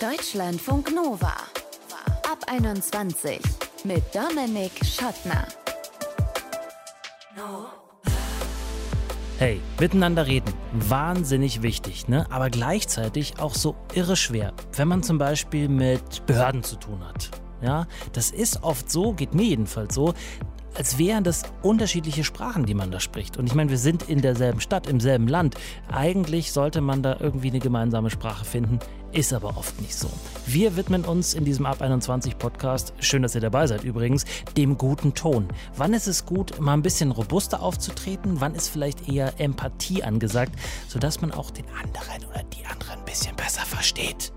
Deutschlandfunk Nova. Ab 21 mit Dominik Schottner. Hey, miteinander reden, wahnsinnig wichtig, ne? aber gleichzeitig auch so irre schwer, wenn man zum Beispiel mit Behörden zu tun hat. Ja, das ist oft so, geht mir jedenfalls so, als wären das unterschiedliche Sprachen, die man da spricht. Und ich meine, wir sind in derselben Stadt, im selben Land. Eigentlich sollte man da irgendwie eine gemeinsame Sprache finden, ist aber oft nicht so. Wir widmen uns in diesem Ab 21 Podcast, schön, dass ihr dabei seid übrigens, dem guten Ton. Wann ist es gut, mal ein bisschen robuster aufzutreten? Wann ist vielleicht eher Empathie angesagt, sodass man auch den anderen oder die andere ein bisschen besser versteht?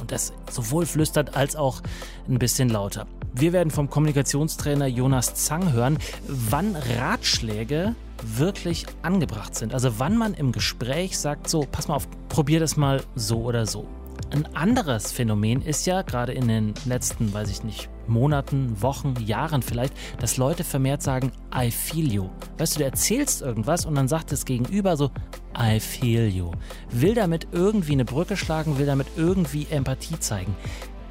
Und das sowohl flüstert als auch ein bisschen lauter. Wir werden vom Kommunikationstrainer Jonas Zang hören, wann Ratschläge wirklich angebracht sind. Also wann man im Gespräch sagt, so, pass mal auf, probier das mal so oder so. Ein anderes Phänomen ist ja gerade in den letzten, weiß ich nicht, Monaten, Wochen, Jahren vielleicht, dass Leute vermehrt sagen, I feel you. Weißt du, du erzählst irgendwas und dann sagt das Gegenüber so, I feel you. Will damit irgendwie eine Brücke schlagen, will damit irgendwie Empathie zeigen.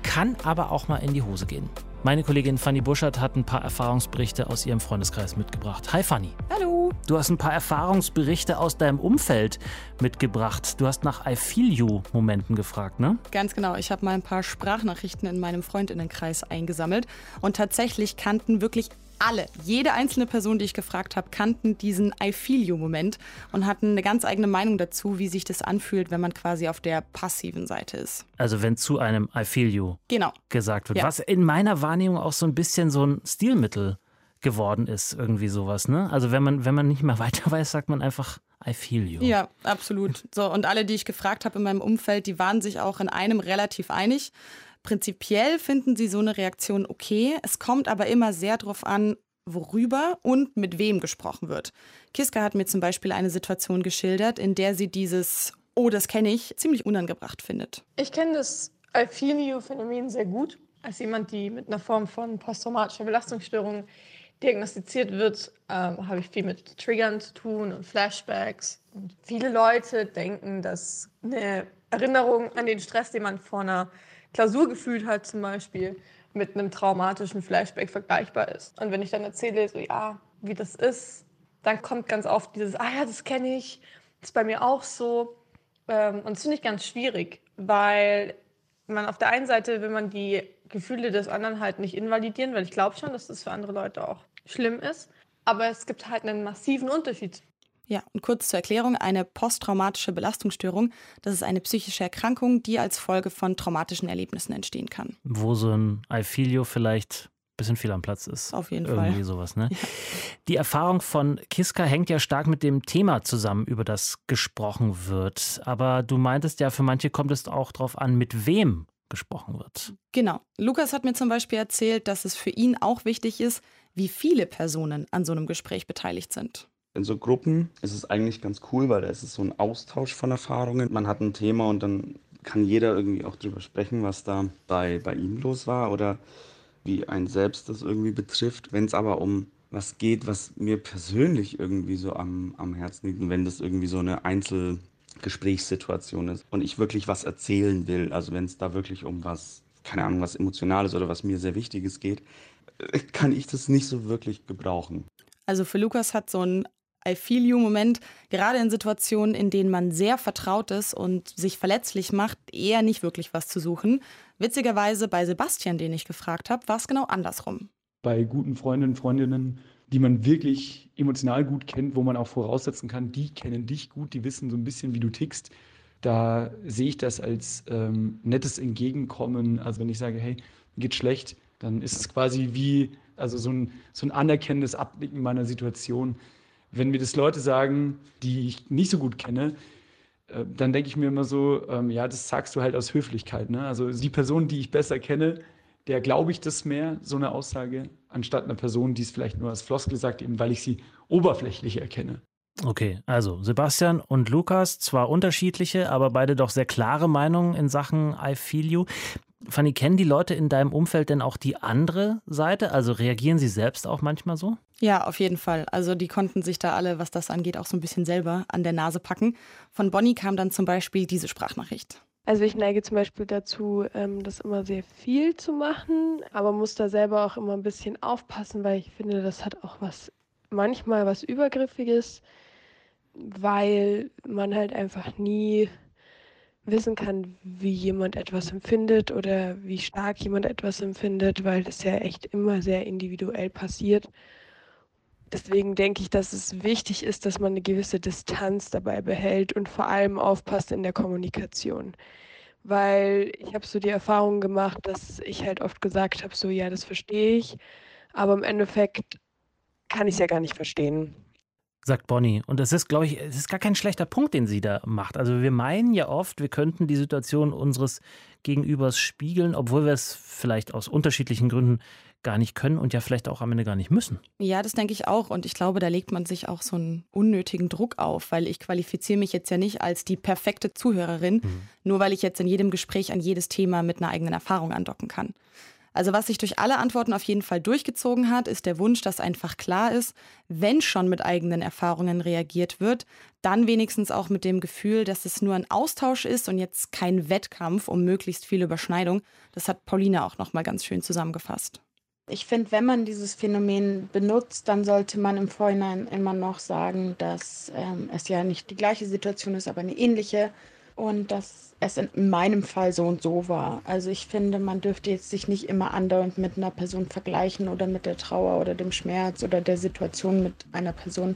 Kann aber auch mal in die Hose gehen. Meine Kollegin Fanny Buschert hat ein paar Erfahrungsberichte aus ihrem Freundeskreis mitgebracht. Hi Fanny. Hallo. Du hast ein paar Erfahrungsberichte aus deinem Umfeld mitgebracht. Du hast nach I feel you Momenten gefragt, ne? Ganz genau. Ich habe mal ein paar Sprachnachrichten in meinem Freundinnenkreis eingesammelt und tatsächlich kannten wirklich alle, jede einzelne Person, die ich gefragt habe, kannten diesen I feel you Moment und hatten eine ganz eigene Meinung dazu, wie sich das anfühlt, wenn man quasi auf der passiven Seite ist. Also wenn zu einem I feel you genau. gesagt wird, ja. was in meiner Wahrnehmung auch so ein bisschen so ein Stilmittel geworden ist, irgendwie sowas, ne? Also wenn man wenn man nicht mehr weiter weiß, sagt man einfach I feel you. Ja, absolut. So und alle, die ich gefragt habe in meinem Umfeld, die waren sich auch in einem relativ einig. Prinzipiell finden sie so eine Reaktion okay. Es kommt aber immer sehr darauf an, worüber und mit wem gesprochen wird. Kiska hat mir zum Beispiel eine Situation geschildert, in der sie dieses Oh, das kenne ich, ziemlich unangebracht findet. Ich kenne das I feel you Phänomen sehr gut. Als jemand, die mit einer Form von posttraumatischer Belastungsstörung diagnostiziert wird, ähm, habe ich viel mit Triggern zu tun und Flashbacks. Und viele Leute denken, dass eine Erinnerung an den Stress, den man vor einer Klausur gefühlt hat zum Beispiel, mit einem traumatischen Flashback vergleichbar ist. Und wenn ich dann erzähle, so ja, wie das ist, dann kommt ganz oft dieses, ah ja, das kenne ich, das ist bei mir auch so. Ähm, und das finde ich ganz schwierig, weil man auf der einen Seite will man die Gefühle des anderen halt nicht invalidieren, weil ich glaube schon, dass das für andere Leute auch schlimm ist. Aber es gibt halt einen massiven Unterschied ja, und kurz zur Erklärung, eine posttraumatische Belastungsstörung, das ist eine psychische Erkrankung, die als Folge von traumatischen Erlebnissen entstehen kann. Wo so ein I feel you vielleicht ein bisschen viel am Platz ist. Auf jeden Irgendwie Fall. Irgendwie sowas, ne? Ja. Die Erfahrung von Kiska hängt ja stark mit dem Thema zusammen, über das gesprochen wird. Aber du meintest ja, für manche kommt es auch darauf an, mit wem gesprochen wird. Genau. Lukas hat mir zum Beispiel erzählt, dass es für ihn auch wichtig ist, wie viele Personen an so einem Gespräch beteiligt sind in so Gruppen ist es eigentlich ganz cool, weil da ist es so ein Austausch von Erfahrungen. Man hat ein Thema und dann kann jeder irgendwie auch drüber sprechen, was da bei, bei ihm los war oder wie ein selbst das irgendwie betrifft. Wenn es aber um was geht, was mir persönlich irgendwie so am, am Herzen liegt und wenn das irgendwie so eine Einzelgesprächssituation ist und ich wirklich was erzählen will, also wenn es da wirklich um was, keine Ahnung, was Emotionales oder was mir sehr Wichtiges geht, äh, kann ich das nicht so wirklich gebrauchen. Also für Lukas hat so ein I feel you Moment, gerade in Situationen, in denen man sehr vertraut ist und sich verletzlich macht, eher nicht wirklich was zu suchen. Witzigerweise bei Sebastian, den ich gefragt habe, war es genau andersrum. Bei guten Freundinnen, Freundinnen, die man wirklich emotional gut kennt, wo man auch voraussetzen kann, die kennen dich gut, die wissen so ein bisschen, wie du tickst. Da sehe ich das als ähm, nettes Entgegenkommen. Also wenn ich sage, hey, mir geht schlecht, dann ist es quasi wie also so ein, so ein anerkennendes Abnicken meiner Situation wenn mir das Leute sagen, die ich nicht so gut kenne, äh, dann denke ich mir immer so, ähm, ja, das sagst du halt aus Höflichkeit. Ne? Also die Person, die ich besser kenne, der glaube ich das mehr, so eine Aussage, anstatt einer Person, die es vielleicht nur als Floskel sagt, eben weil ich sie oberflächlich erkenne. Okay, also Sebastian und Lukas, zwar unterschiedliche, aber beide doch sehr klare Meinungen in Sachen I Feel You. Fanny, kennen die Leute in deinem Umfeld denn auch die andere Seite? Also reagieren sie selbst auch manchmal so? Ja, auf jeden Fall. Also die konnten sich da alle, was das angeht, auch so ein bisschen selber an der Nase packen. Von Bonnie kam dann zum Beispiel diese Sprachnachricht. Also ich neige zum Beispiel dazu, ähm, das immer sehr viel zu machen, aber muss da selber auch immer ein bisschen aufpassen, weil ich finde, das hat auch was, manchmal was Übergriffiges, weil man halt einfach nie wissen kann, wie jemand etwas empfindet oder wie stark jemand etwas empfindet, weil das ja echt immer sehr individuell passiert. Deswegen denke ich, dass es wichtig ist, dass man eine gewisse Distanz dabei behält und vor allem aufpasst in der Kommunikation. Weil ich habe so die Erfahrung gemacht, dass ich halt oft gesagt habe, so ja, das verstehe ich, aber im Endeffekt kann ich es ja gar nicht verstehen sagt Bonnie. Und das ist, glaube ich, es ist gar kein schlechter Punkt, den sie da macht. Also wir meinen ja oft, wir könnten die Situation unseres Gegenübers spiegeln, obwohl wir es vielleicht aus unterschiedlichen Gründen gar nicht können und ja vielleicht auch am Ende gar nicht müssen. Ja, das denke ich auch. Und ich glaube, da legt man sich auch so einen unnötigen Druck auf, weil ich qualifiziere mich jetzt ja nicht als die perfekte Zuhörerin, mhm. nur weil ich jetzt in jedem Gespräch an jedes Thema mit einer eigenen Erfahrung andocken kann. Also was sich durch alle Antworten auf jeden Fall durchgezogen hat, ist der Wunsch, dass einfach klar ist, wenn schon mit eigenen Erfahrungen reagiert wird, dann wenigstens auch mit dem Gefühl, dass es nur ein Austausch ist und jetzt kein Wettkampf um möglichst viel Überschneidung. Das hat Pauline auch noch mal ganz schön zusammengefasst. Ich finde, wenn man dieses Phänomen benutzt, dann sollte man im Vorhinein immer noch sagen, dass ähm, es ja nicht die gleiche Situation ist, aber eine ähnliche und dass es in meinem Fall so und so war. Also ich finde, man dürfte jetzt sich nicht immer andauernd mit einer Person vergleichen oder mit der Trauer oder dem Schmerz oder der Situation mit einer Person,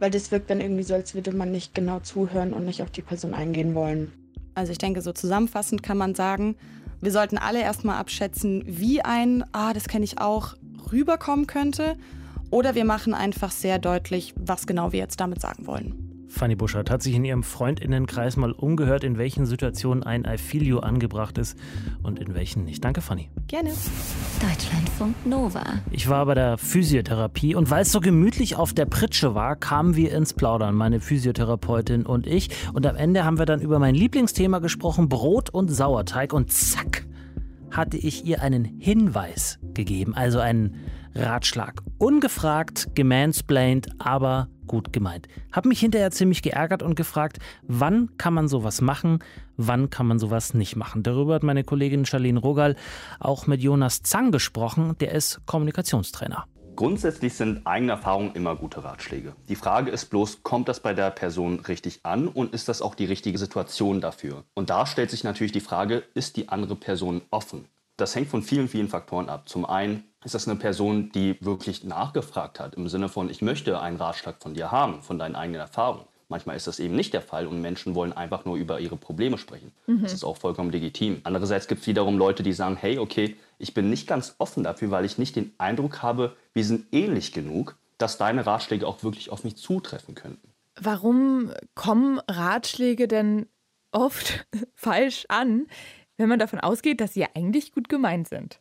weil das wirkt dann irgendwie so, als würde man nicht genau zuhören und nicht auf die Person eingehen wollen. Also ich denke, so zusammenfassend kann man sagen, wir sollten alle erstmal abschätzen, wie ein, ah, das kenne ich auch, rüberkommen könnte. Oder wir machen einfach sehr deutlich, was genau wir jetzt damit sagen wollen. Fanny Buschert hat sich in ihrem Freundinnenkreis mal umgehört, in welchen Situationen ein I feel you angebracht ist und in welchen nicht. Danke, Fanny. Gerne. Deutschlandfunk Nova. Ich war bei der Physiotherapie und weil es so gemütlich auf der Pritsche war, kamen wir ins Plaudern, meine Physiotherapeutin und ich. Und am Ende haben wir dann über mein Lieblingsthema gesprochen, Brot und Sauerteig. Und zack, hatte ich ihr einen Hinweis gegeben, also einen Ratschlag. Ungefragt, gemansplained, aber gut gemeint. Hab mich hinterher ziemlich geärgert und gefragt, wann kann man sowas machen, wann kann man sowas nicht machen. Darüber hat meine Kollegin Charlene Rogal auch mit Jonas Zang gesprochen, der ist Kommunikationstrainer. Grundsätzlich sind eigene Erfahrungen immer gute Ratschläge. Die Frage ist bloß, kommt das bei der Person richtig an und ist das auch die richtige Situation dafür? Und da stellt sich natürlich die Frage, ist die andere Person offen? Das hängt von vielen, vielen Faktoren ab. Zum einen ist das eine Person, die wirklich nachgefragt hat, im Sinne von, ich möchte einen Ratschlag von dir haben, von deinen eigenen Erfahrungen. Manchmal ist das eben nicht der Fall und Menschen wollen einfach nur über ihre Probleme sprechen. Mhm. Das ist auch vollkommen legitim. Andererseits gibt es wiederum Leute, die sagen, hey, okay, ich bin nicht ganz offen dafür, weil ich nicht den Eindruck habe, wir sind ähnlich genug, dass deine Ratschläge auch wirklich auf mich zutreffen könnten. Warum kommen Ratschläge denn oft falsch an, wenn man davon ausgeht, dass sie ja eigentlich gut gemeint sind?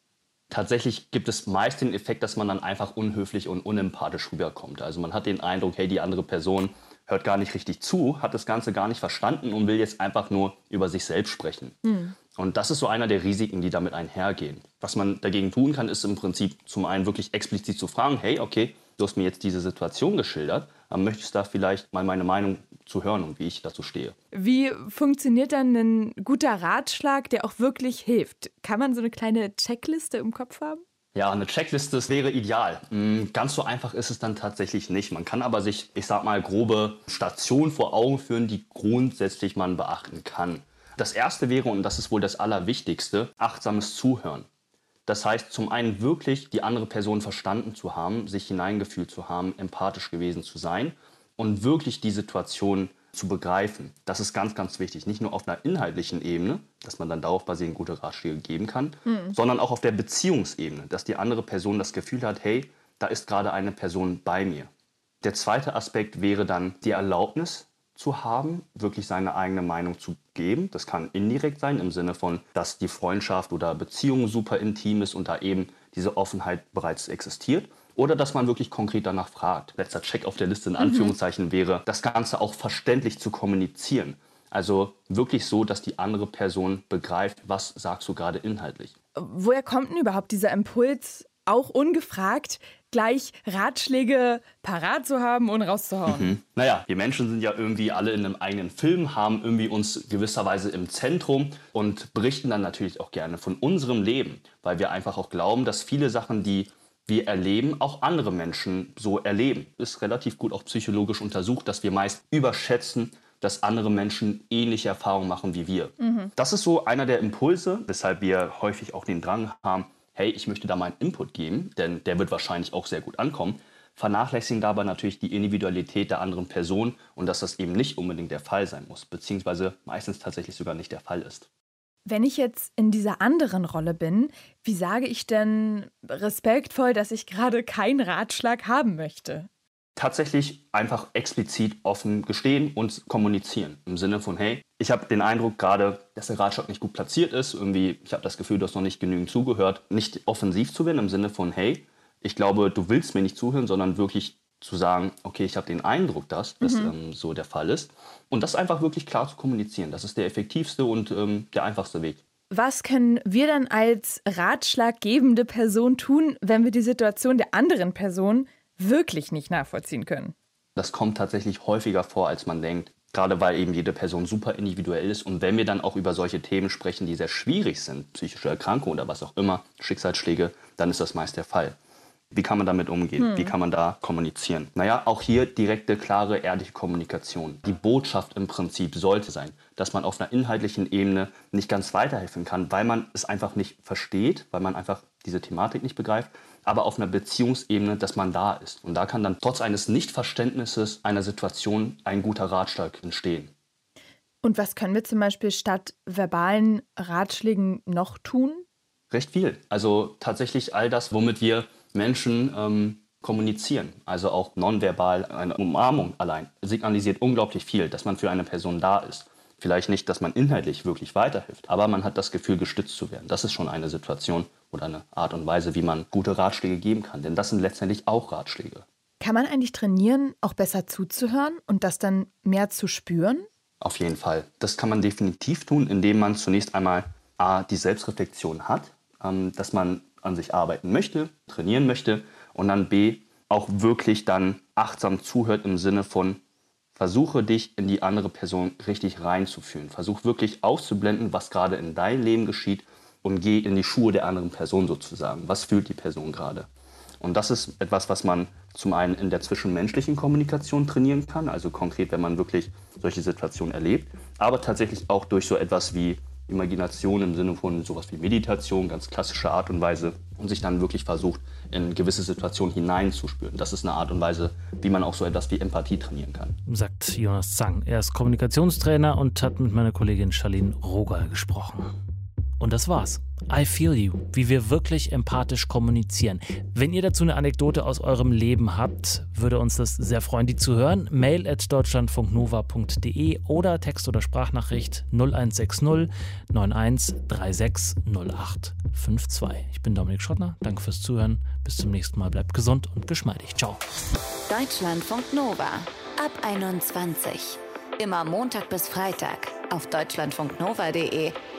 Tatsächlich gibt es meist den Effekt, dass man dann einfach unhöflich und unempathisch rüberkommt. Also man hat den Eindruck, hey, die andere Person hört gar nicht richtig zu, hat das Ganze gar nicht verstanden und will jetzt einfach nur über sich selbst sprechen. Mhm. Und das ist so einer der Risiken, die damit einhergehen. Was man dagegen tun kann, ist im Prinzip zum einen wirklich explizit zu fragen, hey, okay, du hast mir jetzt diese Situation geschildert, aber möchtest da vielleicht mal meine Meinung zu hören und wie ich dazu stehe. Wie funktioniert dann ein guter Ratschlag, der auch wirklich hilft? Kann man so eine kleine Checkliste im Kopf haben? Ja, eine Checkliste das wäre ideal. Hm, ganz so einfach ist es dann tatsächlich nicht. Man kann aber sich, ich sag mal, grobe Stationen vor Augen führen, die grundsätzlich man beachten kann. Das erste wäre, und das ist wohl das Allerwichtigste, achtsames Zuhören. Das heißt, zum einen wirklich die andere Person verstanden zu haben, sich hineingefühlt zu haben, empathisch gewesen zu sein und wirklich die Situation zu begreifen. Das ist ganz, ganz wichtig. Nicht nur auf einer inhaltlichen Ebene, dass man dann darauf basierend gute Ratschläge geben kann, mhm. sondern auch auf der Beziehungsebene, dass die andere Person das Gefühl hat, hey, da ist gerade eine Person bei mir. Der zweite Aspekt wäre dann die Erlaubnis zu haben, wirklich seine eigene Meinung zu geben. Das kann indirekt sein, im Sinne von, dass die Freundschaft oder Beziehung super intim ist und da eben diese Offenheit bereits existiert. Oder dass man wirklich konkret danach fragt. Letzter Check auf der Liste in mhm. Anführungszeichen mhm. wäre, das Ganze auch verständlich zu kommunizieren. Also wirklich so, dass die andere Person begreift, was sagst du gerade inhaltlich. Woher kommt denn überhaupt dieser Impuls, auch ungefragt gleich Ratschläge parat zu haben und rauszuhauen. Mhm. Naja, wir Menschen sind ja irgendwie alle in einem eigenen Film, haben irgendwie uns gewisserweise im Zentrum und berichten dann natürlich auch gerne von unserem Leben, weil wir einfach auch glauben, dass viele Sachen, die wir erleben, auch andere Menschen so erleben. Ist relativ gut auch psychologisch untersucht, dass wir meist überschätzen, dass andere Menschen ähnliche Erfahrungen machen wie wir. Mhm. Das ist so einer der Impulse, weshalb wir häufig auch den Drang haben, hey, ich möchte da meinen Input geben, denn der wird wahrscheinlich auch sehr gut ankommen. Vernachlässigen dabei natürlich die Individualität der anderen Person und dass das eben nicht unbedingt der Fall sein muss, beziehungsweise meistens tatsächlich sogar nicht der Fall ist. Wenn ich jetzt in dieser anderen Rolle bin, wie sage ich denn respektvoll, dass ich gerade keinen Ratschlag haben möchte? tatsächlich einfach explizit offen gestehen und kommunizieren. Im Sinne von, hey, ich habe den Eindruck gerade, dass der Ratschlag nicht gut platziert ist. Irgendwie, ich habe das Gefühl, du hast noch nicht genügend zugehört. Nicht offensiv zu werden im Sinne von, hey, ich glaube, du willst mir nicht zuhören, sondern wirklich zu sagen, okay, ich habe den Eindruck, dass das mhm. ähm, so der Fall ist. Und das einfach wirklich klar zu kommunizieren. Das ist der effektivste und ähm, der einfachste Weg. Was können wir dann als ratschlaggebende Person tun, wenn wir die Situation der anderen Person wirklich nicht nachvollziehen können. Das kommt tatsächlich häufiger vor, als man denkt. Gerade weil eben jede Person super individuell ist. Und wenn wir dann auch über solche Themen sprechen, die sehr schwierig sind, psychische Erkrankungen oder was auch immer, Schicksalsschläge, dann ist das meist der Fall. Wie kann man damit umgehen? Hm. Wie kann man da kommunizieren? Naja, auch hier direkte, klare, ehrliche Kommunikation. Die Botschaft im Prinzip sollte sein, dass man auf einer inhaltlichen Ebene nicht ganz weiterhelfen kann, weil man es einfach nicht versteht, weil man einfach diese Thematik nicht begreift, aber auf einer Beziehungsebene, dass man da ist. Und da kann dann trotz eines Nichtverständnisses einer Situation ein guter Ratschlag entstehen. Und was können wir zum Beispiel statt verbalen Ratschlägen noch tun? Recht viel. Also tatsächlich all das, womit wir Menschen ähm, kommunizieren. Also auch nonverbal, eine Umarmung allein signalisiert unglaublich viel, dass man für eine Person da ist. Vielleicht nicht, dass man inhaltlich wirklich weiterhilft, aber man hat das Gefühl, gestützt zu werden. Das ist schon eine Situation oder eine Art und Weise, wie man gute Ratschläge geben kann. Denn das sind letztendlich auch Ratschläge. Kann man eigentlich trainieren, auch besser zuzuhören und das dann mehr zu spüren? Auf jeden Fall. Das kann man definitiv tun, indem man zunächst einmal A, die Selbstreflexion hat, ähm, dass man an sich arbeiten möchte, trainieren möchte und dann B, auch wirklich dann achtsam zuhört im Sinne von, versuche dich in die andere Person richtig reinzufühlen. Versuch wirklich auszublenden, was gerade in deinem Leben geschieht und geh in die Schuhe der anderen Person sozusagen. Was fühlt die Person gerade? Und das ist etwas, was man zum einen in der zwischenmenschlichen Kommunikation trainieren kann, also konkret, wenn man wirklich solche Situationen erlebt, aber tatsächlich auch durch so etwas wie Imagination im Sinne von sowas wie Meditation, ganz klassische Art und Weise und sich dann wirklich versucht, in gewisse Situationen hineinzuspüren. Das ist eine Art und Weise, wie man auch so etwas wie Empathie trainieren kann. Sagt Jonas Zang. Er ist Kommunikationstrainer und hat mit meiner Kollegin Charlene Rogal gesprochen. Und das war's. I feel you, wie wir wirklich empathisch kommunizieren. Wenn ihr dazu eine Anekdote aus eurem Leben habt, würde uns das sehr freuen, die zu hören. Mail at deutschlandfunknova.de oder Text- oder Sprachnachricht 0160 9136 0852. Ich bin Dominik Schottner, danke fürs Zuhören. Bis zum nächsten Mal, bleibt gesund und geschmeidig. Ciao. Deutschlandfunk Nova ab 21. Immer Montag bis Freitag auf deutschlandfunknova.de